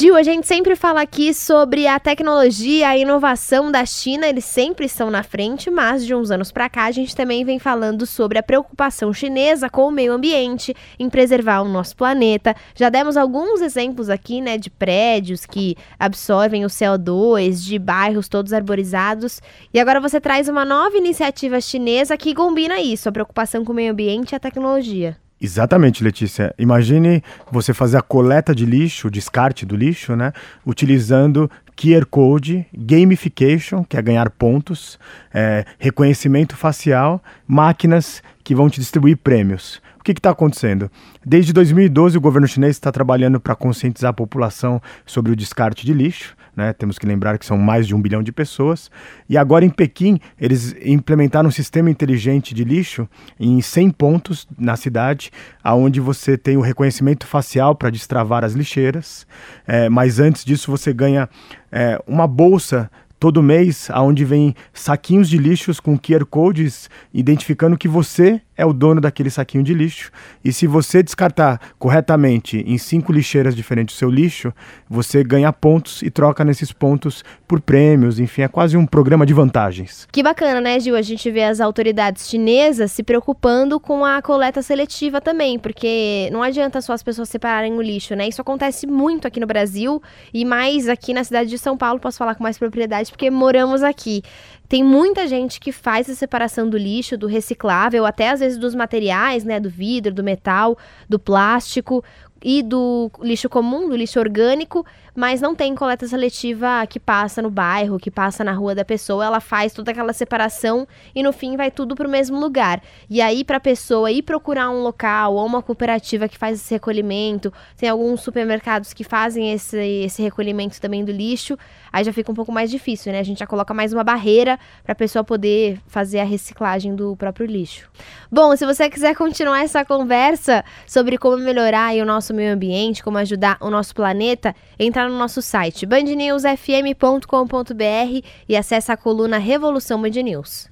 Gil, a gente sempre fala aqui sobre a tecnologia, a inovação da China, eles sempre estão na frente, mas de uns anos para cá a gente também vem falando sobre a preocupação chinesa com o meio ambiente, em preservar o nosso planeta. Já demos alguns exemplos aqui, né, de prédios que absorvem o CO2, de bairros todos arborizados. E agora você traz uma nova iniciativa chinesa que combina isso, a preocupação com o meio ambiente e a tecnologia. Exatamente, Letícia. Imagine você fazer a coleta de lixo, o descarte do lixo, né? Utilizando QR Code, gamification, que é ganhar pontos, é, reconhecimento facial, máquinas que vão te distribuir prêmios. O que está acontecendo? Desde 2012, o governo chinês está trabalhando para conscientizar a população sobre o descarte de lixo. Né? Temos que lembrar que são mais de um bilhão de pessoas. E agora em Pequim, eles implementaram um sistema inteligente de lixo em 100 pontos na cidade, aonde você tem o reconhecimento facial para destravar as lixeiras. É, mas antes disso, você ganha é, uma bolsa todo mês, aonde vem saquinhos de lixos com QR codes identificando que você é o dono daquele saquinho de lixo. E se você descartar corretamente em cinco lixeiras diferentes o seu lixo, você ganha pontos e troca nesses pontos por prêmios. Enfim, é quase um programa de vantagens. Que bacana, né, Gil? A gente vê as autoridades chinesas se preocupando com a coleta seletiva também, porque não adianta só as pessoas separarem o lixo, né? Isso acontece muito aqui no Brasil e mais aqui na cidade de São Paulo, posso falar com mais propriedade porque moramos aqui. Tem muita gente que faz a separação do lixo, do reciclável, até às vezes dos materiais, né, do vidro, do metal, do plástico, e do lixo comum, do lixo orgânico, mas não tem coleta seletiva que passa no bairro, que passa na rua da pessoa. Ela faz toda aquela separação e no fim vai tudo para o mesmo lugar. E aí, para a pessoa ir procurar um local ou uma cooperativa que faz esse recolhimento, tem alguns supermercados que fazem esse, esse recolhimento também do lixo, aí já fica um pouco mais difícil, né? A gente já coloca mais uma barreira para a pessoa poder fazer a reciclagem do próprio lixo. Bom, se você quiser continuar essa conversa sobre como melhorar o nosso meio ambiente, como ajudar o nosso planeta, entra no nosso site bandnewsfm.com.br e acesse a coluna Revolução Band News.